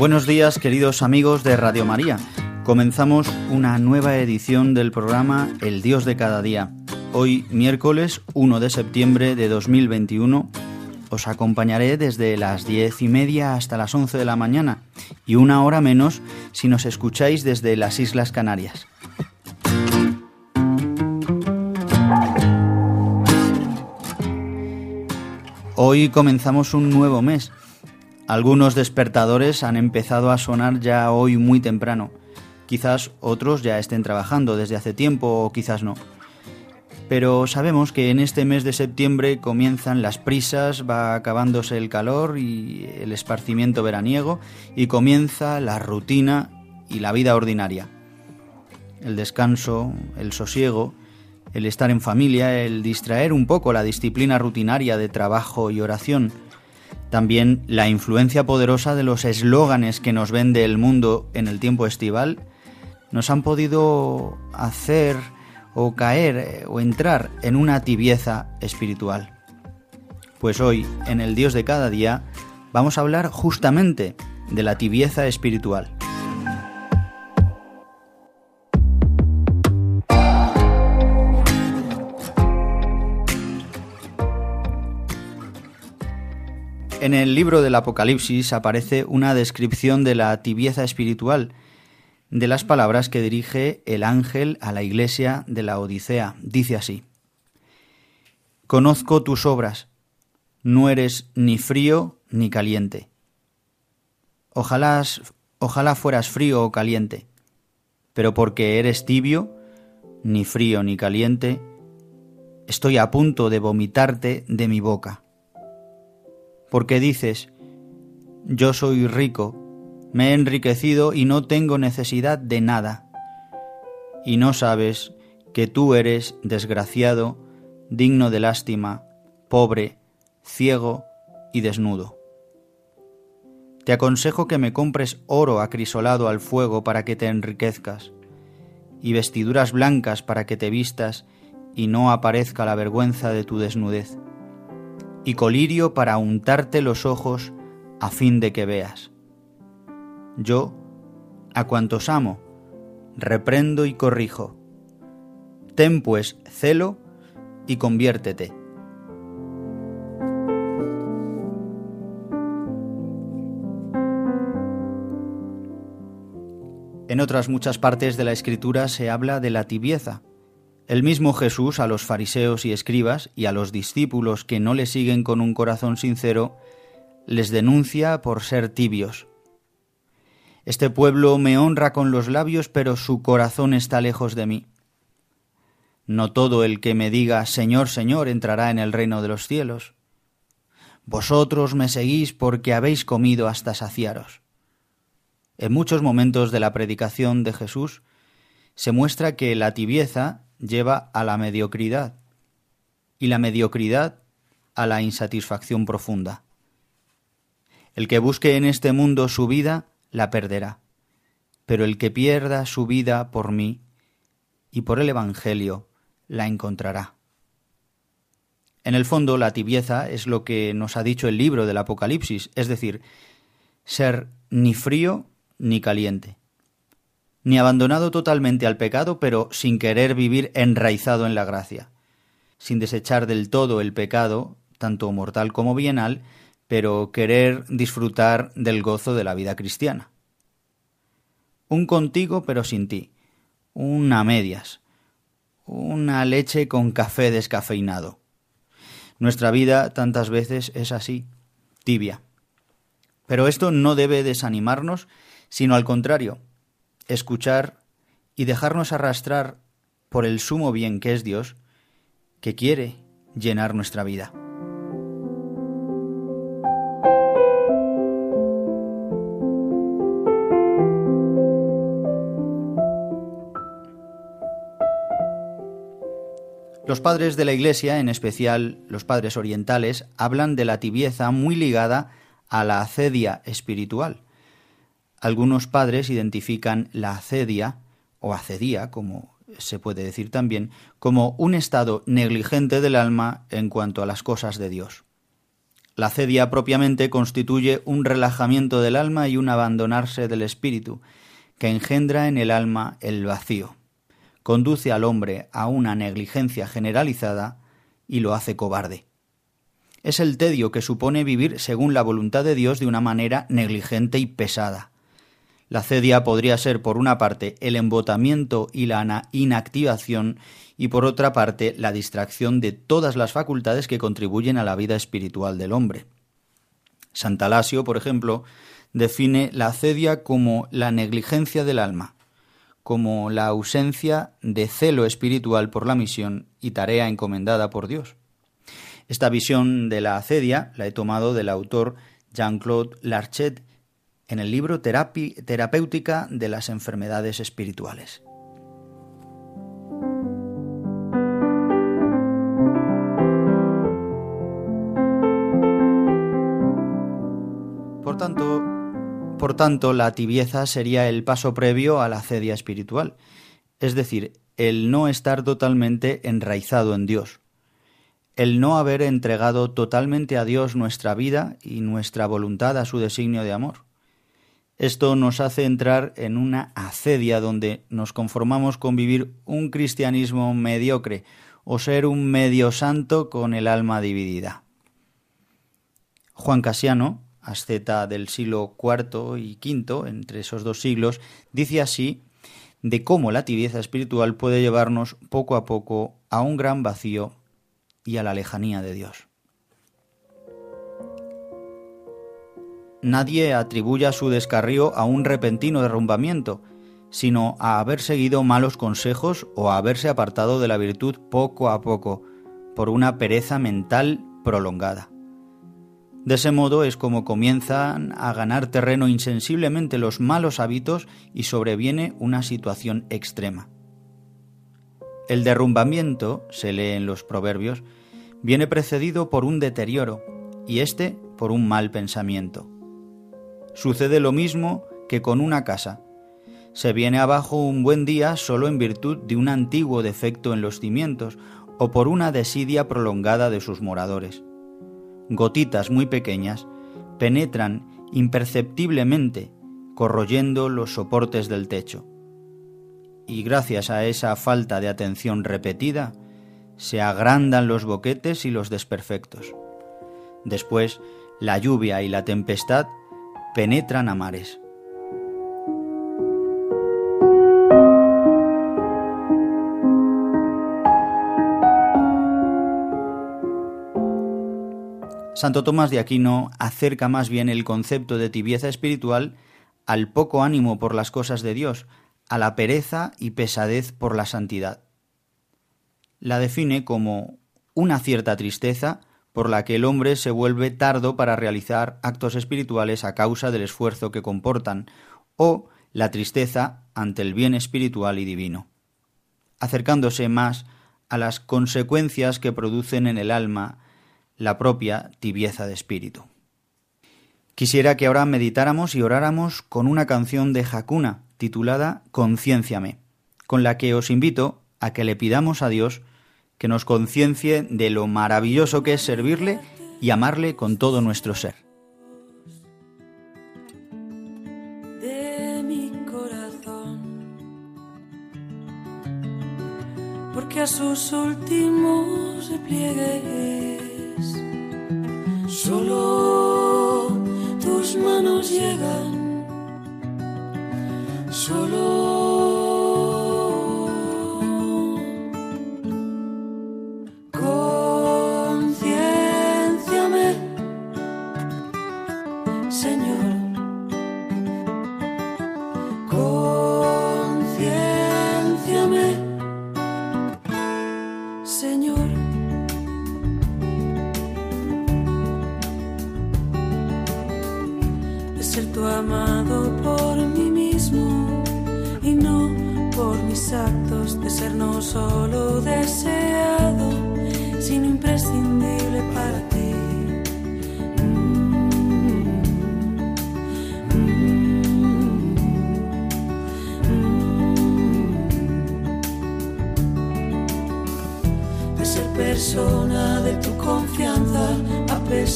Buenos días queridos amigos de Radio María. Comenzamos una nueva edición del programa El Dios de cada día. Hoy miércoles 1 de septiembre de 2021 os acompañaré desde las diez y media hasta las 11 de la mañana y una hora menos si nos escucháis desde las Islas Canarias. Hoy comenzamos un nuevo mes algunos despertadores han empezado a sonar ya hoy muy temprano. Quizás otros ya estén trabajando desde hace tiempo o quizás no. Pero sabemos que en este mes de septiembre comienzan las prisas, va acabándose el calor y el esparcimiento veraniego y comienza la rutina y la vida ordinaria. El descanso, el sosiego, el estar en familia, el distraer un poco la disciplina rutinaria de trabajo y oración, también la influencia poderosa de los eslóganes que nos vende el mundo en el tiempo estival nos han podido hacer o caer o entrar en una tibieza espiritual. Pues hoy, en el Dios de cada día, vamos a hablar justamente de la tibieza espiritual. En el libro del Apocalipsis aparece una descripción de la tibieza espiritual, de las palabras que dirige el ángel a la iglesia de la Odisea. Dice así, Conozco tus obras, no eres ni frío ni caliente. Ojalá, ojalá fueras frío o caliente, pero porque eres tibio, ni frío ni caliente, estoy a punto de vomitarte de mi boca porque dices, yo soy rico, me he enriquecido y no tengo necesidad de nada, y no sabes que tú eres desgraciado, digno de lástima, pobre, ciego y desnudo. Te aconsejo que me compres oro acrisolado al fuego para que te enriquezcas, y vestiduras blancas para que te vistas y no aparezca la vergüenza de tu desnudez y colirio para untarte los ojos a fin de que veas. Yo, a cuantos amo, reprendo y corrijo. Ten pues celo y conviértete. En otras muchas partes de la escritura se habla de la tibieza, el mismo Jesús a los fariseos y escribas y a los discípulos que no le siguen con un corazón sincero, les denuncia por ser tibios. Este pueblo me honra con los labios, pero su corazón está lejos de mí. No todo el que me diga Señor, Señor entrará en el reino de los cielos. Vosotros me seguís porque habéis comido hasta saciaros. En muchos momentos de la predicación de Jesús se muestra que la tibieza lleva a la mediocridad y la mediocridad a la insatisfacción profunda. El que busque en este mundo su vida, la perderá, pero el que pierda su vida por mí y por el Evangelio, la encontrará. En el fondo, la tibieza es lo que nos ha dicho el libro del Apocalipsis, es decir, ser ni frío ni caliente ni abandonado totalmente al pecado, pero sin querer vivir enraizado en la gracia, sin desechar del todo el pecado, tanto mortal como bienal, pero querer disfrutar del gozo de la vida cristiana. Un contigo pero sin ti, una medias, una leche con café descafeinado, Nuestra vida tantas veces es así, tibia. Pero esto no debe desanimarnos, sino al contrario, escuchar y dejarnos arrastrar por el sumo bien que es Dios, que quiere llenar nuestra vida. Los padres de la Iglesia, en especial los padres orientales, hablan de la tibieza muy ligada a la acedia espiritual. Algunos padres identifican la acedia, o acedía, como se puede decir también, como un estado negligente del alma en cuanto a las cosas de Dios. La acedia propiamente constituye un relajamiento del alma y un abandonarse del espíritu, que engendra en el alma el vacío conduce al hombre a una negligencia generalizada y lo hace cobarde. Es el tedio que supone vivir según la voluntad de Dios de una manera negligente y pesada. La cedia podría ser, por una parte, el embotamiento y la inactivación, y por otra parte, la distracción de todas las facultades que contribuyen a la vida espiritual del hombre. Santalasio, por ejemplo, define la cedia como la negligencia del alma, como la ausencia de celo espiritual por la misión y tarea encomendada por Dios. Esta visión de la acedia la he tomado del autor Jean-Claude Larchet en el libro Terapéutica de las enfermedades espirituales. Por tanto, por tanto, la tibieza sería el paso previo a la cedia espiritual, es decir, el no estar totalmente enraizado en Dios, el no haber entregado totalmente a Dios nuestra vida y nuestra voluntad a su designio de amor. Esto nos hace entrar en una acedia donde nos conformamos con vivir un cristianismo mediocre o ser un medio santo con el alma dividida. Juan Casiano, asceta del siglo IV y V, entre esos dos siglos, dice así de cómo la tibieza espiritual puede llevarnos poco a poco a un gran vacío y a la lejanía de Dios. Nadie atribuya su descarrío a un repentino derrumbamiento, sino a haber seguido malos consejos o a haberse apartado de la virtud poco a poco, por una pereza mental prolongada. De ese modo es como comienzan a ganar terreno insensiblemente los malos hábitos y sobreviene una situación extrema. El derrumbamiento, se lee en los proverbios, viene precedido por un deterioro y éste por un mal pensamiento. Sucede lo mismo que con una casa. Se viene abajo un buen día solo en virtud de un antiguo defecto en los cimientos o por una desidia prolongada de sus moradores gotitas muy pequeñas, penetran imperceptiblemente, corroyendo los soportes del techo. Y gracias a esa falta de atención repetida, se agrandan los boquetes y los desperfectos. Después, la lluvia y la tempestad penetran a mares. Santo Tomás de Aquino acerca más bien el concepto de tibieza espiritual al poco ánimo por las cosas de Dios, a la pereza y pesadez por la santidad. La define como una cierta tristeza por la que el hombre se vuelve tardo para realizar actos espirituales a causa del esfuerzo que comportan, o la tristeza ante el bien espiritual y divino, acercándose más a las consecuencias que producen en el alma la propia tibieza de espíritu. Quisiera que ahora meditáramos y oráramos con una canción de Hakuna titulada Concienciame, con la que os invito a que le pidamos a Dios que nos conciencie de lo maravilloso que es servirle y amarle con todo nuestro ser. De mi corazón, porque a sus últimos Solo tus manos llegan, solo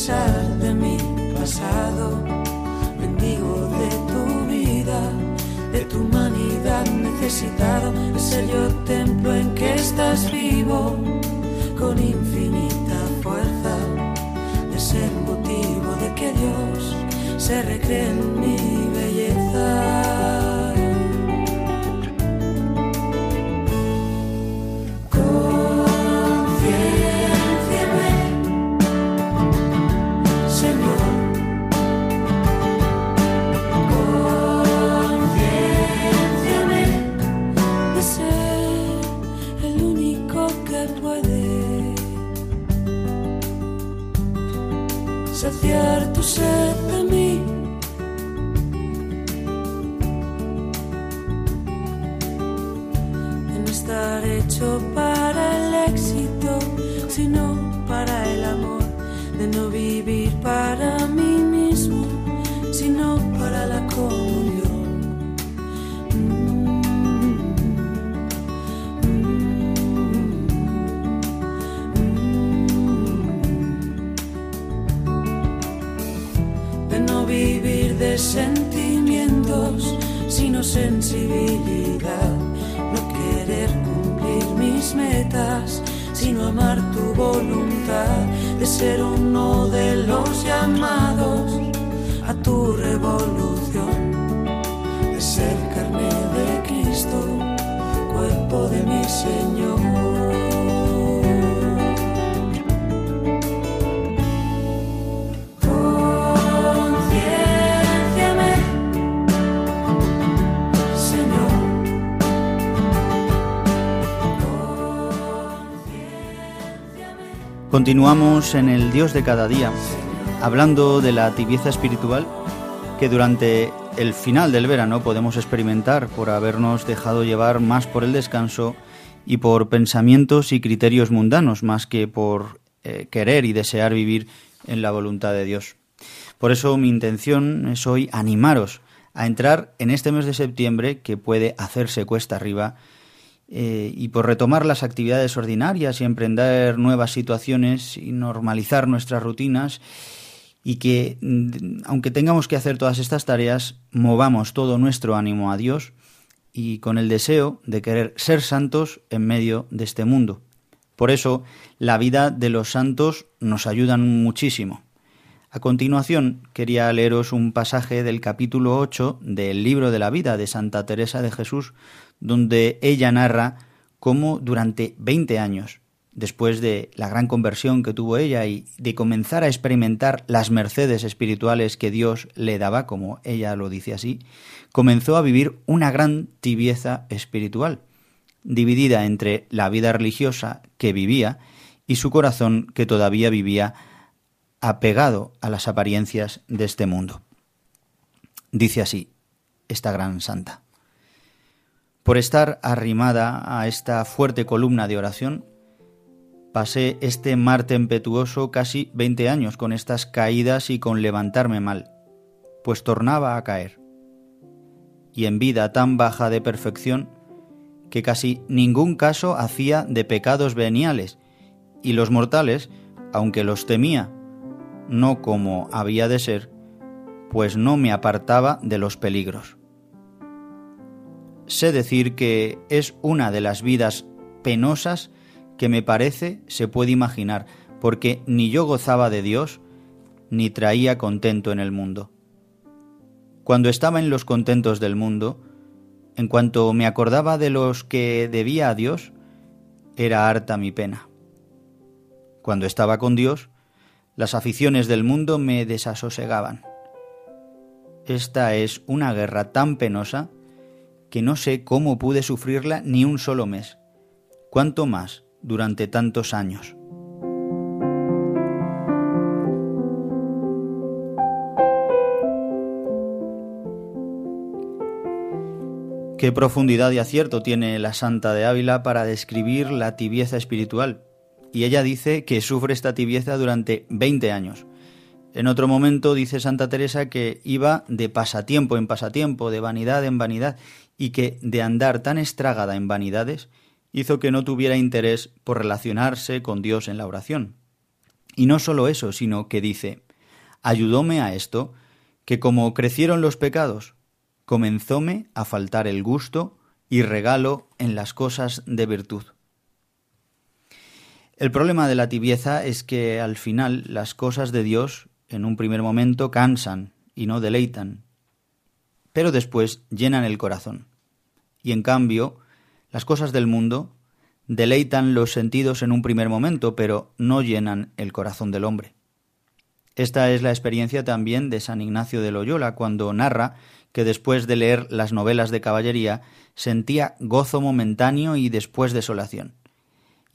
de mi pasado, bendigo de tu vida, de tu humanidad necesitado, de ser yo templo en que estás vivo con infinita fuerza, de ser motivo de que Dios se recree en mi Señor. De no vivir de sentimientos, sino sensibilidad, no querer cumplir mis metas, sino amar tu voluntad, de ser uno de los llamados a tu revolución, de ser carne de Cristo, cuerpo de mi Señor. Continuamos en el Dios de cada día, hablando de la tibieza espiritual que durante el final del verano podemos experimentar por habernos dejado llevar más por el descanso y por pensamientos y criterios mundanos más que por eh, querer y desear vivir en la voluntad de Dios. Por eso mi intención es hoy animaros a entrar en este mes de septiembre que puede hacerse cuesta arriba eh, y por retomar las actividades ordinarias y emprender nuevas situaciones y normalizar nuestras rutinas y que, mm, aunque tengamos que hacer todas estas tareas, movamos todo nuestro ánimo a Dios y con el deseo de querer ser santos en medio de este mundo. Por eso, la vida de los santos nos ayudan muchísimo. A continuación, quería leeros un pasaje del capítulo 8 del libro de la vida de Santa Teresa de Jesús, donde ella narra cómo durante 20 años, después de la gran conversión que tuvo ella y de comenzar a experimentar las mercedes espirituales que Dios le daba, como ella lo dice así, comenzó a vivir una gran tibieza espiritual, dividida entre la vida religiosa que vivía y su corazón que todavía vivía apegado a las apariencias de este mundo. Dice así esta gran santa. Por estar arrimada a esta fuerte columna de oración, pasé este mar tempestuoso casi veinte años con estas caídas y con levantarme mal, pues tornaba a caer. Y en vida tan baja de perfección, que casi ningún caso hacía de pecados veniales, y los mortales, aunque los temía, no como había de ser, pues no me apartaba de los peligros. Sé decir que es una de las vidas penosas que me parece se puede imaginar, porque ni yo gozaba de Dios, ni traía contento en el mundo. Cuando estaba en los contentos del mundo, en cuanto me acordaba de los que debía a Dios, era harta mi pena. Cuando estaba con Dios, las aficiones del mundo me desasosegaban. Esta es una guerra tan penosa que no sé cómo pude sufrirla ni un solo mes, cuánto más durante tantos años. Qué profundidad y acierto tiene la Santa de Ávila para describir la tibieza espiritual. Y ella dice que sufre esta tibieza durante 20 años. En otro momento dice Santa Teresa que iba de pasatiempo en pasatiempo, de vanidad en vanidad, y que de andar tan estragada en vanidades hizo que no tuviera interés por relacionarse con Dios en la oración. Y no solo eso, sino que dice, ayudóme a esto, que como crecieron los pecados, comenzóme a faltar el gusto y regalo en las cosas de virtud. El problema de la tibieza es que al final las cosas de Dios en un primer momento cansan y no deleitan, pero después llenan el corazón. Y en cambio, las cosas del mundo deleitan los sentidos en un primer momento, pero no llenan el corazón del hombre. Esta es la experiencia también de San Ignacio de Loyola cuando narra que después de leer las novelas de caballería sentía gozo momentáneo y después desolación.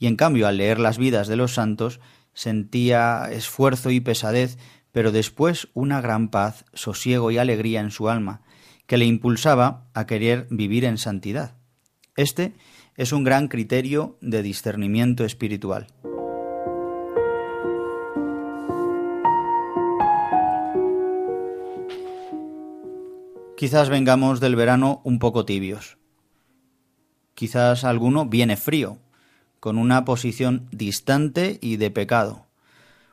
Y en cambio al leer las vidas de los santos sentía esfuerzo y pesadez pero después una gran paz, sosiego y alegría en su alma, que le impulsaba a querer vivir en santidad. Este es un gran criterio de discernimiento espiritual. Quizás vengamos del verano un poco tibios. Quizás alguno viene frío, con una posición distante y de pecado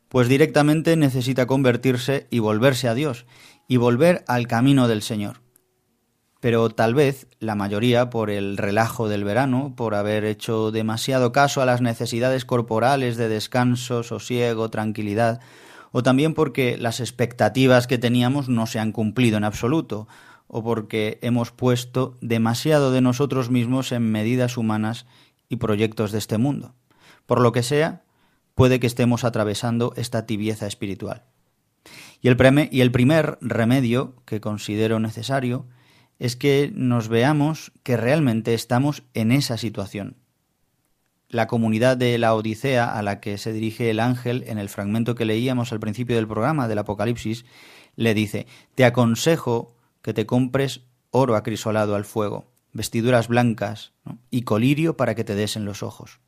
pues directamente necesita convertirse y volverse a Dios, y volver al camino del Señor. Pero tal vez la mayoría, por el relajo del verano, por haber hecho demasiado caso a las necesidades corporales de descanso, sosiego, tranquilidad, o también porque las expectativas que teníamos no se han cumplido en absoluto, o porque hemos puesto demasiado de nosotros mismos en medidas humanas y proyectos de este mundo. Por lo que sea, puede que estemos atravesando esta tibieza espiritual. Y el, y el primer remedio que considero necesario es que nos veamos que realmente estamos en esa situación. La comunidad de la Odisea a la que se dirige el ángel en el fragmento que leíamos al principio del programa del Apocalipsis, le dice, te aconsejo que te compres oro acrisolado al fuego, vestiduras blancas y colirio para que te des en los ojos.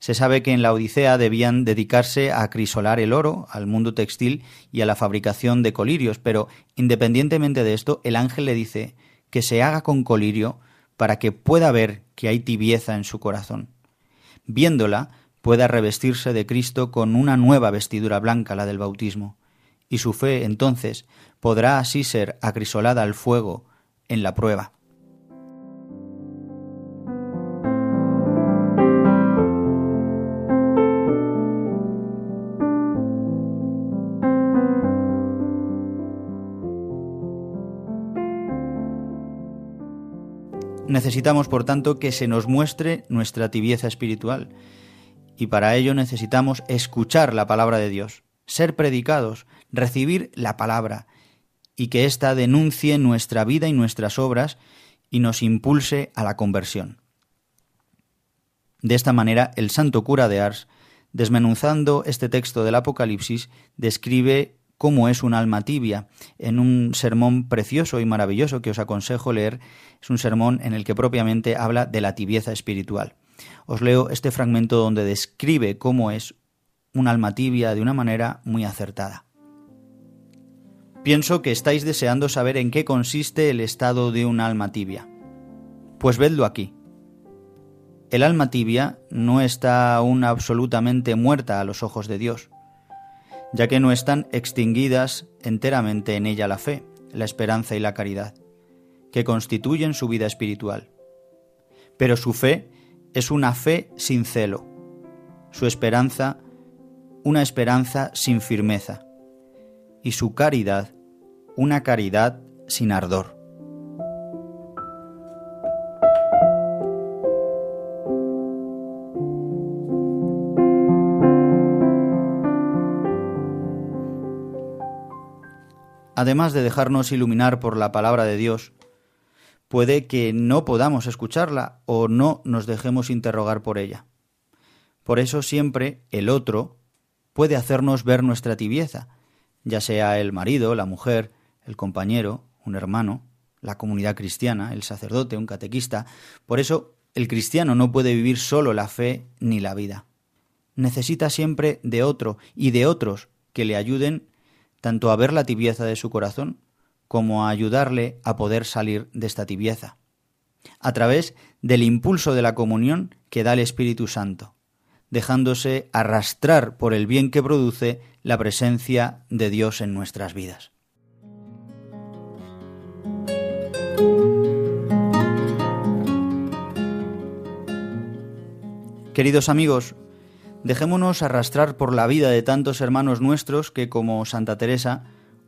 Se sabe que en la Odisea debían dedicarse a acrisolar el oro, al mundo textil y a la fabricación de colirios, pero independientemente de esto, el ángel le dice que se haga con colirio para que pueda ver que hay tibieza en su corazón. Viéndola, pueda revestirse de Cristo con una nueva vestidura blanca, la del bautismo, y su fe entonces podrá así ser acrisolada al fuego en la prueba. Necesitamos, por tanto, que se nos muestre nuestra tibieza espiritual. Y para ello necesitamos escuchar la palabra de Dios, ser predicados, recibir la palabra, y que ésta denuncie nuestra vida y nuestras obras y nos impulse a la conversión. De esta manera, el santo cura de Ars, desmenuzando este texto del Apocalipsis, describe cómo es un alma tibia, en un sermón precioso y maravilloso que os aconsejo leer. Es un sermón en el que propiamente habla de la tibieza espiritual. Os leo este fragmento donde describe cómo es un alma tibia de una manera muy acertada. Pienso que estáis deseando saber en qué consiste el estado de un alma tibia. Pues vedlo aquí. El alma tibia no está aún absolutamente muerta a los ojos de Dios ya que no están extinguidas enteramente en ella la fe, la esperanza y la caridad, que constituyen su vida espiritual. Pero su fe es una fe sin celo, su esperanza una esperanza sin firmeza, y su caridad una caridad sin ardor. Además de dejarnos iluminar por la palabra de Dios, puede que no podamos escucharla o no nos dejemos interrogar por ella. Por eso siempre el otro puede hacernos ver nuestra tibieza, ya sea el marido, la mujer, el compañero, un hermano, la comunidad cristiana, el sacerdote, un catequista. Por eso el cristiano no puede vivir solo la fe ni la vida. Necesita siempre de otro y de otros que le ayuden tanto a ver la tibieza de su corazón como a ayudarle a poder salir de esta tibieza, a través del impulso de la comunión que da el Espíritu Santo, dejándose arrastrar por el bien que produce la presencia de Dios en nuestras vidas. Queridos amigos, dejémonos arrastrar por la vida de tantos hermanos nuestros que, como Santa Teresa,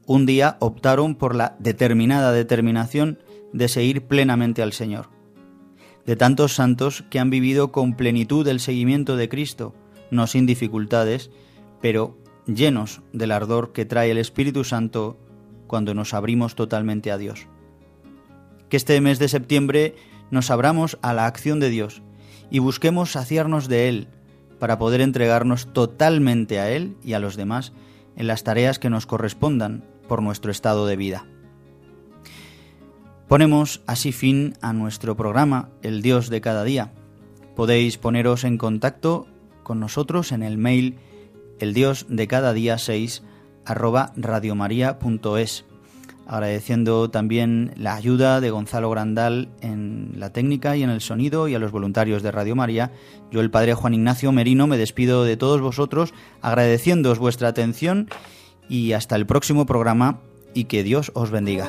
un día optaron por la determinada determinación de seguir plenamente al Señor. De tantos santos que han vivido con plenitud el seguimiento de Cristo, no sin dificultades, pero llenos del ardor que trae el Espíritu Santo cuando nos abrimos totalmente a Dios. Que este mes de septiembre nos abramos a la acción de Dios y busquemos saciarnos de Él para poder entregarnos totalmente a Él y a los demás en las tareas que nos correspondan por nuestro estado de vida. Ponemos así fin a nuestro programa El Dios de cada día. Podéis poneros en contacto con nosotros en el mail el Dios de cada día 6 arroba radiomaria.es agradeciendo también la ayuda de Gonzalo Grandal en la técnica y en el sonido y a los voluntarios de Radio María. Yo, el Padre Juan Ignacio Merino, me despido de todos vosotros agradeciéndoos vuestra atención y hasta el próximo programa y que Dios os bendiga.